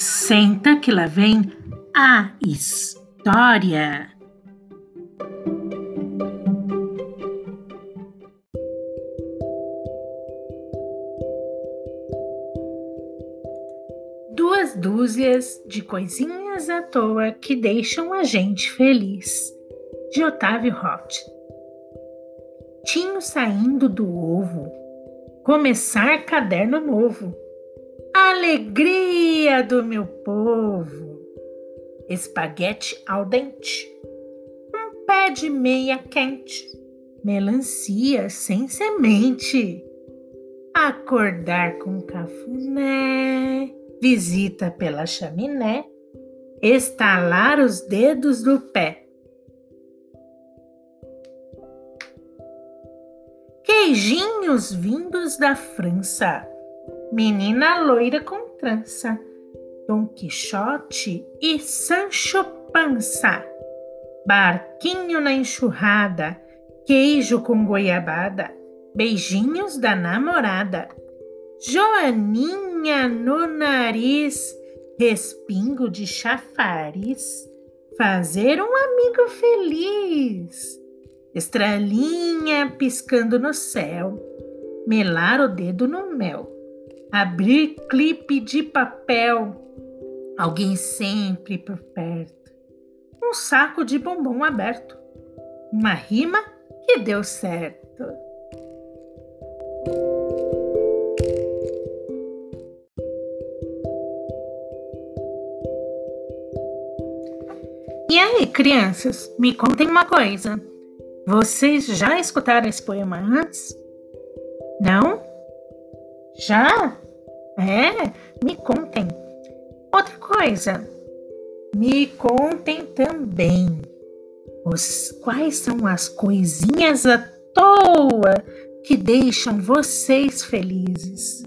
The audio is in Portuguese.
Senta que lá vem a história. Duas dúzias de coisinhas à toa que deixam a gente feliz. De Otávio Roth. Tinho saindo do ovo, começar caderno novo Alegria do meu povo! Espaguete al dente, um pé de meia quente, melancia sem semente, acordar com cafuné, visita pela chaminé, estalar os dedos do pé. Queijinhos vindos da França Menina loira com trança, Dom Quixote e Sancho Pança, barquinho na enxurrada, queijo com goiabada, beijinhos da namorada, Joaninha no nariz, respingo de chafariz, fazer um amigo feliz, estrelinha piscando no céu, melar o dedo no mel abrir clipe de papel, alguém sempre por perto, um saco de bombom aberto, uma rima que deu certo. E aí, crianças, me contem uma coisa. Vocês já escutaram esse poema antes? Não? Já? É? Me contem. Outra coisa, me contem também os, quais são as coisinhas à toa que deixam vocês felizes.